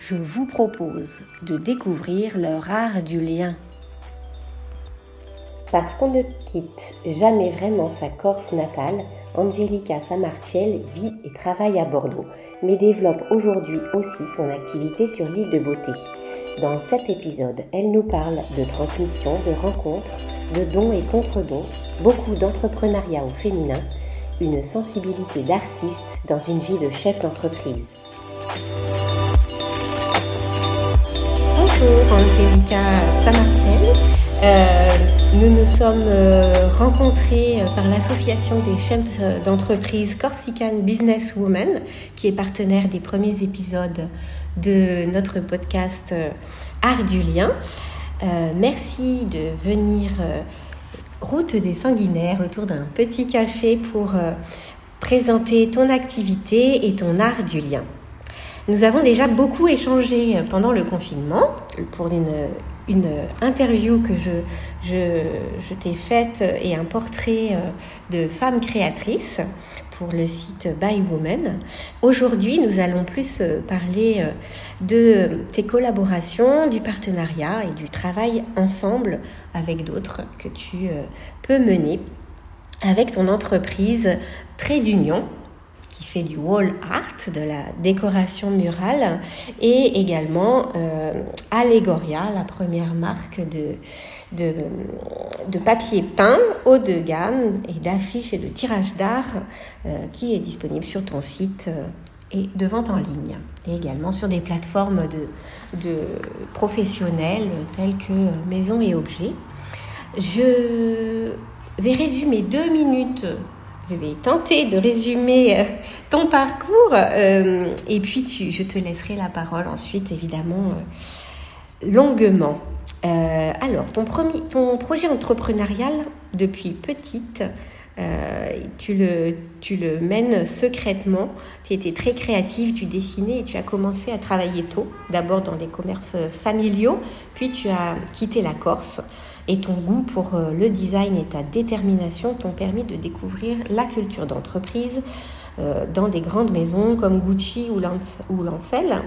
Je vous propose de découvrir leur art du lien. Parce qu'on ne quitte jamais vraiment sa Corse natale, Angelica Samartiel vit et travaille à Bordeaux, mais développe aujourd'hui aussi son activité sur l'île de Beauté. Dans cet épisode, elle nous parle de transmission, de rencontres, de dons et contre-dons, beaucoup d'entrepreneuriat au féminin, une sensibilité d'artiste dans une vie de chef d'entreprise. Bonjour Angelica Samartiel. Euh, nous nous sommes euh, rencontrés euh, par l'association des chefs d'entreprise Corsican Business Women, qui est partenaire des premiers épisodes de notre podcast Art du lien. merci de venir route des sanguinaires autour d'un petit café pour présenter ton activité et ton art du lien. Nous avons déjà beaucoup échangé pendant le confinement pour une, une interview que je, je, t'ai faite et un portrait euh, de femme créatrice pour le site By Woman. Aujourd'hui, nous allons plus euh, parler euh, de tes collaborations, du partenariat et du travail ensemble avec d'autres que tu peux mener avec ton entreprise Trait d'Union qui fait du wall art, de la décoration murale, et également euh, Allegoria, la première marque de, de, papier peint haut de gamme et d'affiches et de tirage d'art euh, qui est disponible sur ton site euh, et de vente en ligne, et également sur des plateformes de, de professionnels telles que Maison et Objets. Je vais résumer deux minutes je vais tenter de résumer euh, ton parcours euh, et puis je te laisserai la parole ensuite, évidemment, euh, longuement. alors, ton, premier, ton projet entrepreneurial depuis petite, tu, le, tu le mènes secrètement. Tu étais très créative, tu dessinais et tu as commencé à travailler tôt, d'abord dans les commerces familiaux, puis tu as quitté la Corse et ton goût pour euh, le design et ta détermination t'ont permis de découvrir la culture d'entreprise euh, dans des grandes maisons comme Gucci ou Lancel.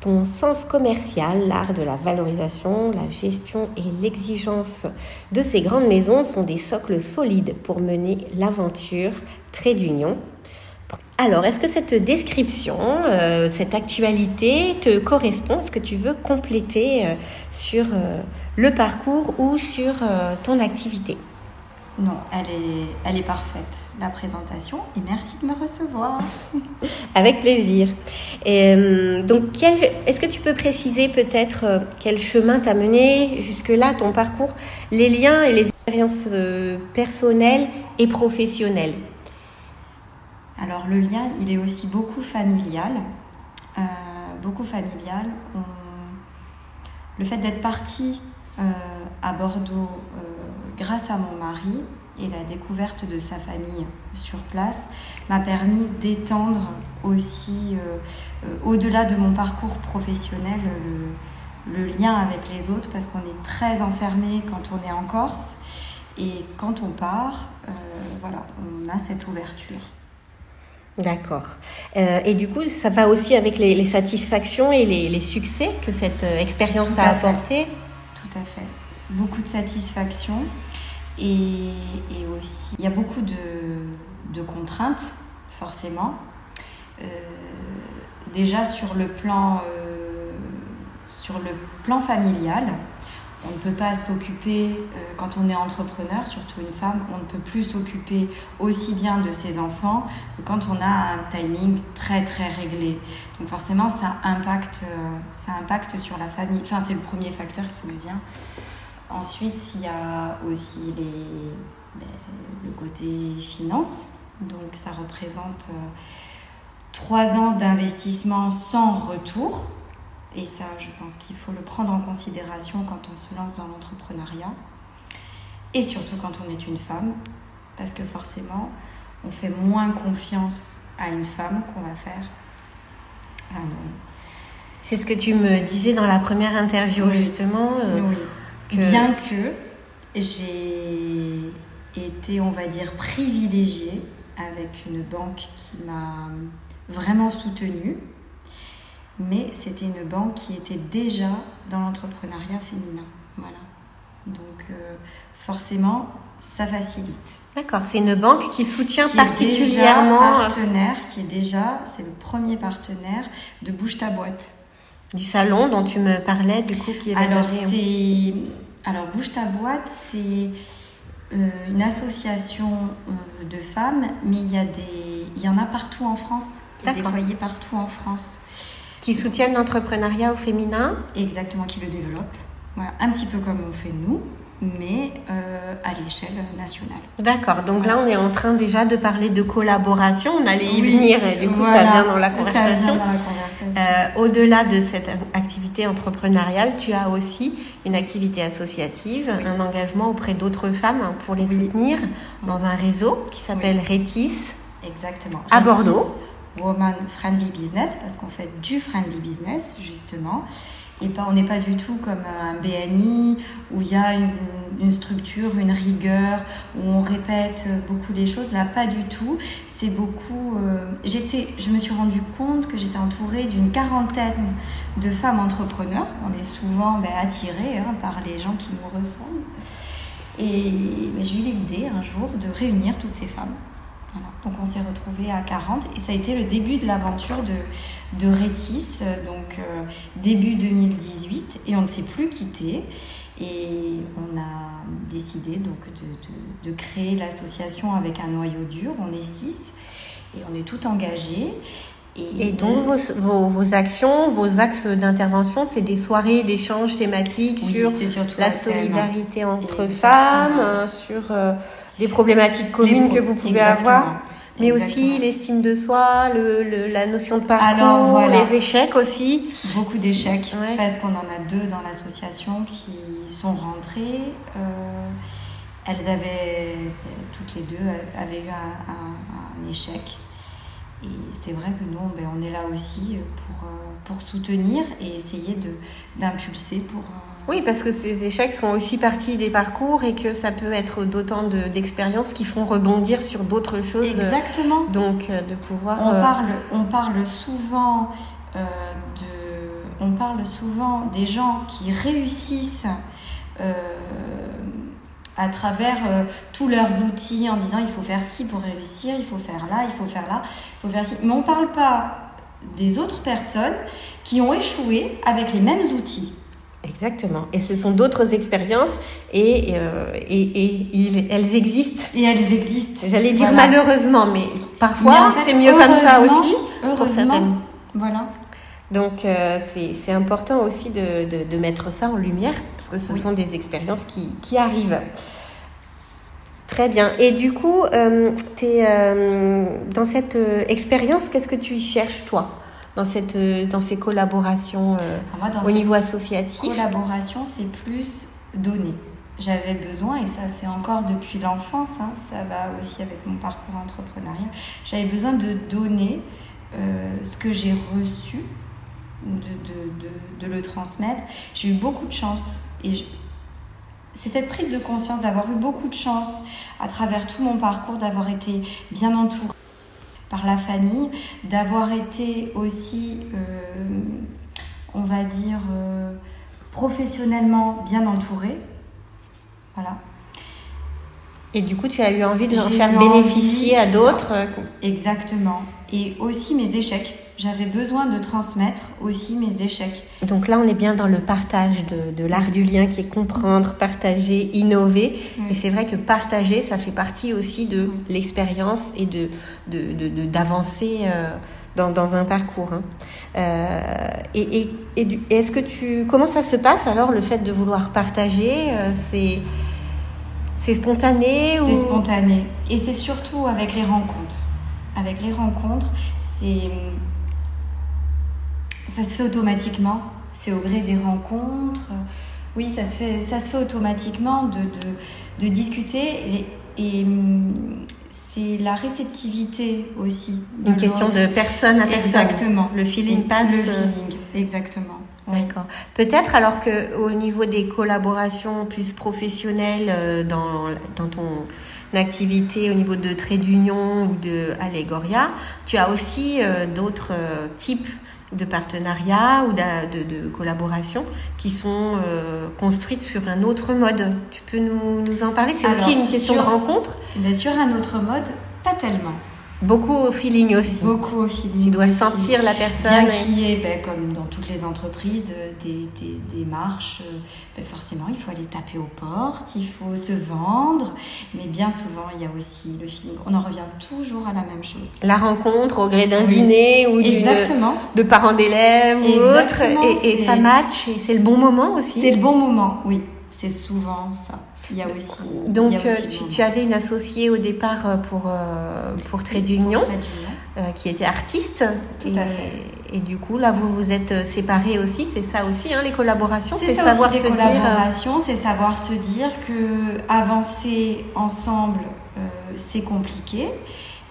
Ton sens commercial, l'art de la valorisation, la gestion et l'exigence de ces grandes maisons sont des socles solides pour mener l'aventure Trait d'Union. Alors, est-ce que cette description, euh, cette actualité te correspond? Est-ce que tu veux compléter sur le parcours ou sur euh, ton activité? Non, elle est, elle est parfaite, la présentation, et merci de me recevoir. Avec plaisir. Euh, donc, est-ce que tu peux préciser peut-être euh, quel chemin t'a mené jusque-là, ton parcours, les liens et les expériences personnelles et professionnelles? Alors, le lien, il est aussi beaucoup familial. beaucoup familial. Le fait d'être parti euh, à Bordeaux euh, grâce à mon mari et la découverte de sa famille sur place m'a permis d'étendre aussi, euh, au-delà de mon parcours professionnel, le lien avec les autres parce qu'on est très enfermé quand on est en Corse. Et quand on part, euh, voilà, on a cette ouverture. D'accord. Euh, et du coup, ça va aussi avec les, satisfactions et les, succès que cette euh, expérience t'a apporté? Tout à fait. Beaucoup de satisfaction et, aussi, il y a beaucoup de, contraintes, forcément. déjà sur le plan, sur le plan familial, on ne peut pas s'occuper, euh, quand on est entrepreneur, surtout une femme, on ne peut plus s'occuper aussi bien de ses enfants que quand on a un timing très très réglé. Donc forcément, ça impacte, euh, ça impacte sur la famille. Enfin, c'est le premier facteur qui me vient. Ensuite, il y a aussi les, le côté finance. Donc ça représente euh, trois ans d'investissement sans retour. Et ça, je pense qu'il faut le prendre en considération quand on se lance dans l'entrepreneuriat. Et surtout quand on est une femme, parce que forcément, on fait moins confiance à une femme qu'on va faire à un homme. C'est ce que tu me disais dans la première interview, justement. Euh, oui. Bien que j'ai été, on va dire, privilégiée avec une banque qui m'a vraiment soutenue mais c'était une banque qui était déjà dans l'entrepreneuriat féminin. Voilà. Donc euh, forcément, ça facilite. D'accord, c'est une banque qui soutient particulièrement. Est euh, partenaire, qui est déjà, c'est le premier partenaire de Bouge ta boîte. Du salon dont tu me parlais, du coup, qui est Alors, c'est. Alors, Bouge ta boîte, c'est euh, une association de femmes, mais il y, a des... il y en a partout en France. Il y a des foyers partout en France. Qui soutiennent l'entrepreneuriat au féminin Exactement, qui le développent. Voilà, un petit peu comme on fait nous, mais euh, à l'échelle nationale. D'accord, donc là on est en train déjà de parler de collaboration, on allait y venir et du coup ça vient dans la conversation. Euh, au-delà de cette activité entrepreneuriale, tu as aussi une activité associative, un engagement auprès d'autres femmes pour les soutenir dans un réseau qui s'appelle Rétis. Exactement. À Bordeaux. Woman Friendly Business parce qu'on fait du friendly business justement. Et pas, on n'est pas du tout comme un BNI où il y a une, structure, une rigueur, où on répète beaucoup les choses. Là, pas du tout. C'est beaucoup. Euh, j'étais, je me suis rendu compte que j'étais entourée d'une quarantaine de femmes entrepreneurs. On est souvent ben, hein, par les gens qui nous ressemblent. Et ben, j'ai eu l'idée un jour de réunir toutes ces femmes donc on s'est retrouvés à 40 et ça a été le début de l'aventure de, de Rétis, donc euh, début 2018 et on ne s'est plus quitté et on a décidé donc de, de, créer l'association avec un noyau dur, on est six. Et on est tout engagés. Et, donc vos, vos, actions, vos axes d'intervention, c'est des soirées d'échanges thématiques sur la solidarité entre femmes, sur euh, des problématiques communes que vous pouvez avoir. Mais aussi l'estime de soi, le, la notion de parcours, les échecs aussi. Beaucoup d'échecs, parce qu'on en a deux dans l'association qui sont rentrées. Euh, elles avaient, toutes les deux, avaient eu un, échec. Et c'est vrai que nous, ben, on est là aussi pour, euh, pour soutenir et essayer d'impulser pour... Euh, oui, parce que ces échecs font aussi partie des parcours et que ça peut être d'autant d'expériences qui font rebondir sur d'autres choses. Exactement. Donc, euh, de pouvoir. On, euh, parle, on parle souvent euh, de. On parle souvent des gens qui réussissent à travers tous leurs outils en disant il faut faire ci pour réussir, il faut faire là, il faut faire là, il faut faire ci. Mais on ne parle pas des autres personnes qui ont échoué avec les mêmes outils. Exactement. Et ce sont d'autres expériences et, euh, et, elles existent. Et elles existent. J'allais dire malheureusement, mais parfois c'est mieux comme ça aussi. Heureusement. Voilà. Donc euh, c'est important aussi de, de, mettre ça en lumière parce que ce sont des expériences qui, qui, arrivent. Très bien. Et du coup, euh, es, dans cette expérience, qu'est-ce que tu y cherches toi? Dans, cette, euh, dans ces collaborations euh, au niveau associatif Collaboration, c'est plus donner. J'avais besoin, et ça c'est encore depuis l'enfance, hein, ça va aussi avec mon parcours entrepreneurial, j'avais besoin de donner euh, ce que j'ai reçu de, le transmettre. J'ai eu beaucoup de chance et c'est cette prise de conscience d'avoir eu beaucoup de chance à travers tout mon parcours, d'avoir été bien entourée par la famille, d'avoir été aussi, euh, on va dire, euh, professionnellement bien entourée. Voilà. Et du coup, tu as eu envie de en faire bénéficier à d'autres Exactement. Et aussi mes échecs j'avais besoin de transmettre aussi mes échecs. Donc là, on est bien dans le partage de, l'art du lien qui est comprendre, partager, innover. Et c'est vrai que partager, ça fait partie aussi de l'expérience et de, d'avancer euh, dans, un parcours. Hein. Euh, et, est-ce que tu comment ça se passe alors le fait de vouloir partager euh, C'est c'est spontané C'est spontané et c'est surtout avec les rencontres. Avec les rencontres, c'est ça se fait automatiquement. C'est au gré des rencontres. Oui, ça se fait, ça se fait automatiquement de, de, de discuter. Et, et hum, c'est la réceptivité aussi. Une question de personne à personne. Exactement. Le feeling passe. Le feeling, exactement. D'accord. Peut-être alors que au niveau des collaborations plus professionnelles euh, dans, dans ton activité au niveau de trait d'union ou de Allegoria, tu as aussi euh, d'autres euh, types de partenariats ou de, de, collaborations qui sont euh, construites sur un autre mode. Tu peux nous, nous en parler? C'est aussi une question de rencontre Mais Sur un autre mode, pas tellement. Beaucoup au feeling aussi. Beaucoup au feeling. Tu dois sentir la personne. Bien qu'il y ait, ben, comme dans toutes les entreprises, euh, des, des, des marches. Euh, ben, forcément, il faut aller taper aux portes, il faut se vendre. Mais bien souvent, il y a aussi le feeling. On en revient toujours à la même chose. La rencontre au gré d'un dîner ou de parents d'élèves ou autre. Et, et ça match et c'est le bon moment aussi. C'est le bon moment, oui. C'est souvent ça. Il y a aussi. Donc, euh, tu, avais une associée au départ euh, pour, euh, pour Trade d'Union, qui était artiste. Tout et, à fait. Et du coup, là, vous vous êtes séparés aussi. C'est ça aussi, hein, les collaborations C'est savoir se dire. C'est savoir se dire que avancer ensemble, c'est compliqué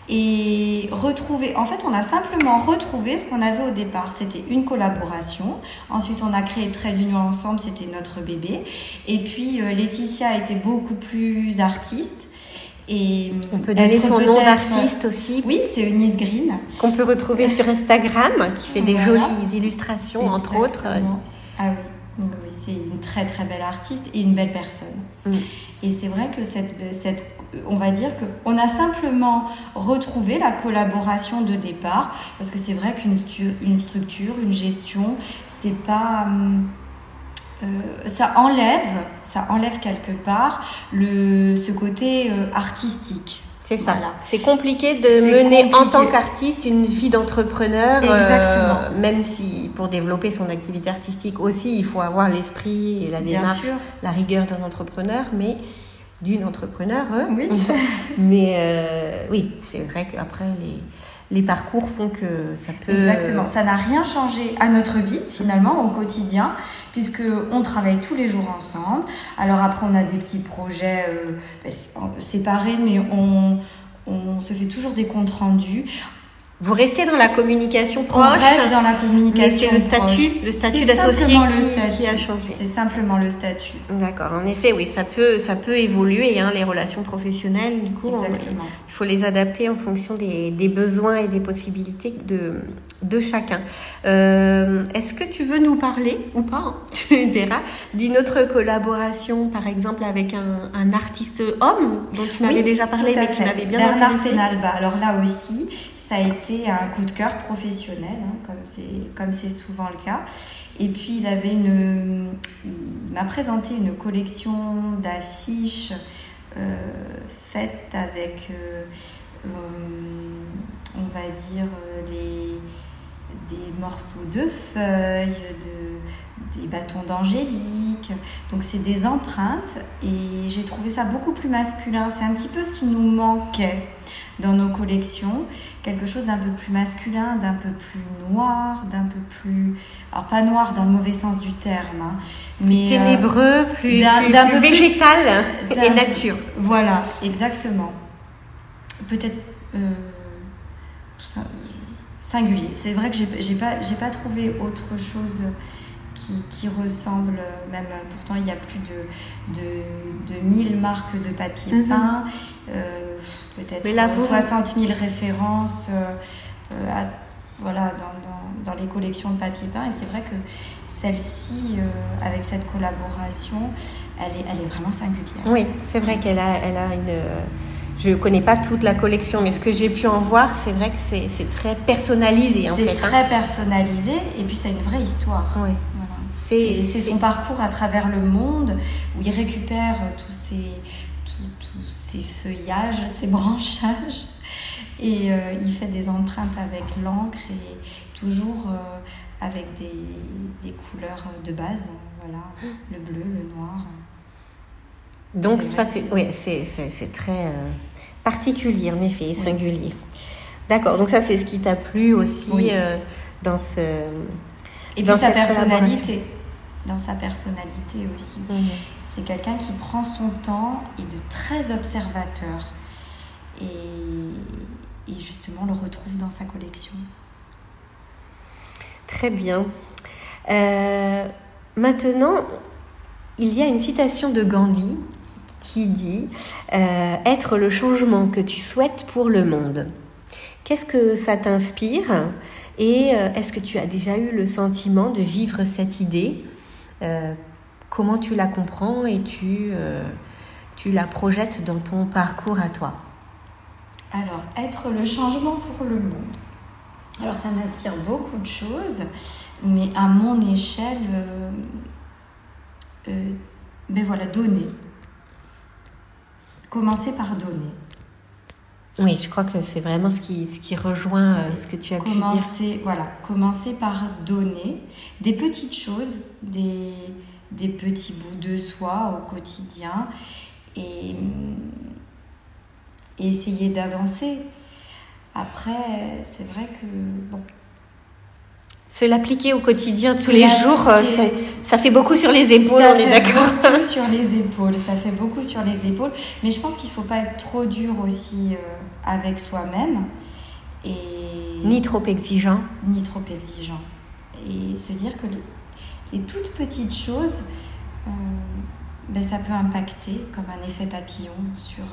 et retrouver. En fait, on a simplement retrouvé ce qu'on avait au départ. C'était une collaboration. Ensuite, on a créé Trait d'Union ensemble, c'était notre bébé. Et puis, euh, Laetitia était beaucoup plus artiste. Et on peut donner son nom d'artiste aussi. Oui, c'est Eunice Green. Qu'on peut retrouver sur Instagram, qui fait des jolies illustrations, entre autres. Ah oui, c'est une très très belle artiste et une belle personne. Mm. Et c'est vrai que cette, cette on va dire qu'on a simplement retrouvé la collaboration de départ, parce que c'est vrai qu'une une structure, une gestion, c'est pas. Euh, ça enlève, ça enlève quelque part le, ce côté euh, artistique. C'est ça. C'est compliqué de mener en tant qu'artiste une vie d'entrepreneur. Euh, même si pour développer son activité artistique aussi, il faut avoir l'esprit et la démarche, la rigueur d'un entrepreneur. Mais d'une entrepreneur. Hein. Oui. Mais euh, oui, c'est vrai qu'après, les, les parcours font que ça peut... Exactement. Ça n'a rien changé à notre vie, finalement, au quotidien, puisque on travaille tous les jours ensemble. Alors après, on a des petits projets euh, ben, séparés, mais on se fait toujours des comptes rendus. Vous restez dans la communication proche. On reste dans la communication. C'est le statut, le statut d'associé qui, a changé. C'est simplement le statut. D'accord. En effet, oui, ça peut, ça peut évoluer. Hein, les relations professionnelles, du coup, Exactement. il faut les adapter en fonction des, des, besoins et des possibilités de, de chacun. Euh, Est-ce que tu veux nous parler ou pas hein, Tu verras d'une autre collaboration, par exemple avec un, un artiste homme dont tu m'avais déjà parlé, mais qui m'avait bien Bernard Penalba. Alors là aussi, ça a été un coup de cœur professionnel, hein, comme c'est souvent le cas. Et puis il avait une, il m'a présenté une collection d'affiches euh, faites avec, euh, euh, on va dire, des morceaux de feuilles, de, des bâtons d'angélique. Donc c'est des empreintes et j'ai trouvé ça beaucoup plus masculin. C'est un petit peu ce qui nous manquait dans nos collections, quelque chose d'un peu plus masculin, d'un peu plus noir, d'un peu plus... Alors pas noir dans le mauvais sens du terme, hein, mais... Euh, ténébreux, plus, d'un, peu végétal et nature. Voilà, exactement. Peut-être... Euh, singulier. C'est vrai que j'ai pas, pas trouvé autre chose qui, ressemble, même pourtant il y a plus de, de, de 1000 marques de papier mhm. peint, euh, peut-être 60 000 références euh, voilà, dans, dans, les collections de papier peint. Et c'est vrai que celle-ci, avec cette collaboration, elle est, elle est vraiment singulière. Oui, c'est vrai qu'elle a, elle a une je ne connais pas toute la collection, mais ce que j'ai pu en voir, c'est vrai que c'est très personnalisé en fait. C'est hein. très personnalisé et puis c'est une vraie histoire. Oui. C'est son parcours à travers le monde où il récupère tous ces, tous, ces feuillages, ces branchages et euh, il fait des empreintes avec l'encre et toujours euh, avec des, des, couleurs de base. Voilà, le bleu, le noir. Donc ça, c'est oui, c'est très euh, particulier, en effet, et singulier. D'accord, donc ça, c'est ce qui t'a plu aussi euh, dans ce... Et dans sa personnalité. Dans sa personnalité aussi. Mhm. C'est quelqu'un qui prend son temps et de très observateur. Et, et justement, le retrouve dans sa collection. Très bien. Euh, maintenant, il y a une citation de Gandhi qui dit euh, être le changement que tu souhaites pour le monde. Qu'est-ce que ça t'inspire et euh, est-ce que tu as déjà eu le sentiment de vivre cette idée? Comment tu la comprends et tu, tu la projettes dans ton parcours à toi Alors, être le changement pour le monde. Alors, ça m'inspire beaucoup de choses, mais à mon échelle, mais voilà, donner commencer par donner. Oui, je crois que c'est vraiment ce qui, ce qui rejoint euh, ce que tu as commencer, pu dire. Voilà, commencer par donner des petites choses, des, des petits bouts de soi au quotidien et, et essayer d'avancer. Après, c'est vrai que bon, se l'appliquer au quotidien tous les jours, euh, ça, fait beaucoup sur les épaules, on est d'accord Ça fait beaucoup sur les épaules, ça fait beaucoup sur les épaules. Mais je pense qu'il ne faut pas être trop dur aussi euh, avec soi-même. Et... Ni trop exigeant. Ni trop exigeant. Et se dire que les, toutes petites choses, euh, ben, ça peut impacter comme un effet papillon sur...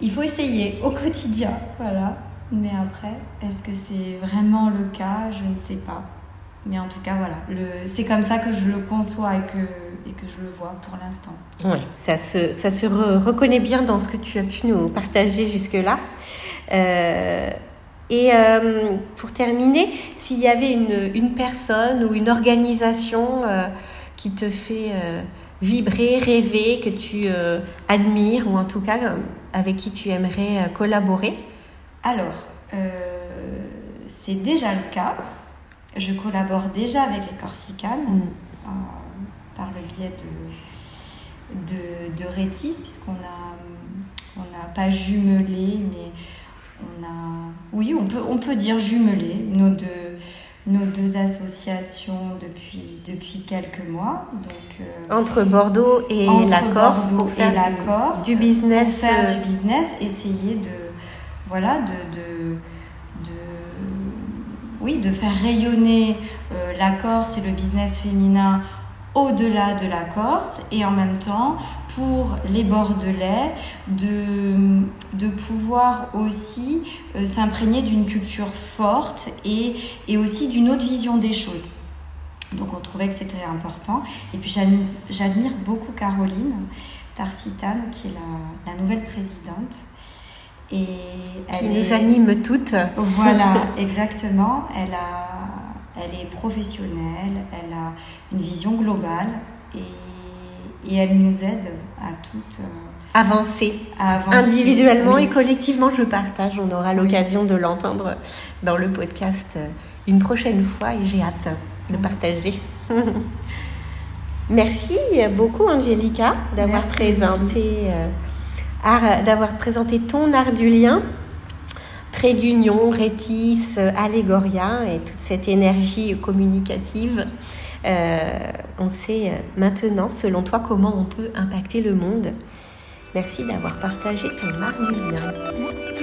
Il faut essayer au quotidien, voilà. Mais après, est-ce que c'est vraiment le cas? Je ne sais pas. Mais en tout cas, voilà, c'est comme ça que je le conçois et que, et que je le vois pour l'instant. Oui, ça se, ça se reconnaît bien dans ce que tu as pu nous partager jusque-là. Euh, et euh, pour terminer, s'il y avait une, une, personne ou une organisation euh, qui te fait vibrer, rêver, que tu admires ou en tout cas avec qui tu aimerais collaborer, alors, euh, c'est déjà le cas. Je collabore déjà avec les Corsicanes mm. euh, par le biais de, de, de Rétis, puisqu'on a, on n'a pas jumelé, mais on a, oui, on peut, on peut dire jumelé nos deux, nos deux associations depuis, depuis quelques mois. Donc, euh, entre Bordeaux et la Corse, pour faire la Corse, du business. Pour faire du business, essayer de voilà, de, de, oui, de faire rayonner euh, la Corse et le business féminin au-delà de la Corse et en même temps pour les Bordelais de, de pouvoir aussi euh, s'imprégner d'une culture forte et, et aussi d'une autre vision des choses. Donc on trouvait que c'était important. Et puis j'admire beaucoup Caroline Tarsitane, qui est la, la nouvelle présidente et qui nous anime toutes. Voilà, exactement. Elle, a, elle est professionnelle, elle a une vision globale et, et elle nous aide à toutes. Euh, avancer, individuellement et collectivement. Je partage, on aura l'occasion de l'entendre dans le podcast euh, une prochaine fois et j'ai hâte de partager. Merci beaucoup Angélica d'avoir présenté euh, d'avoir présenté ton art du lien, trait d'union, rétis, allégoria et toute cette énergie communicative. Euh, on sait euh, maintenant, selon toi, comment on peut impacter le monde. Merci d'avoir partagé ton art du lien.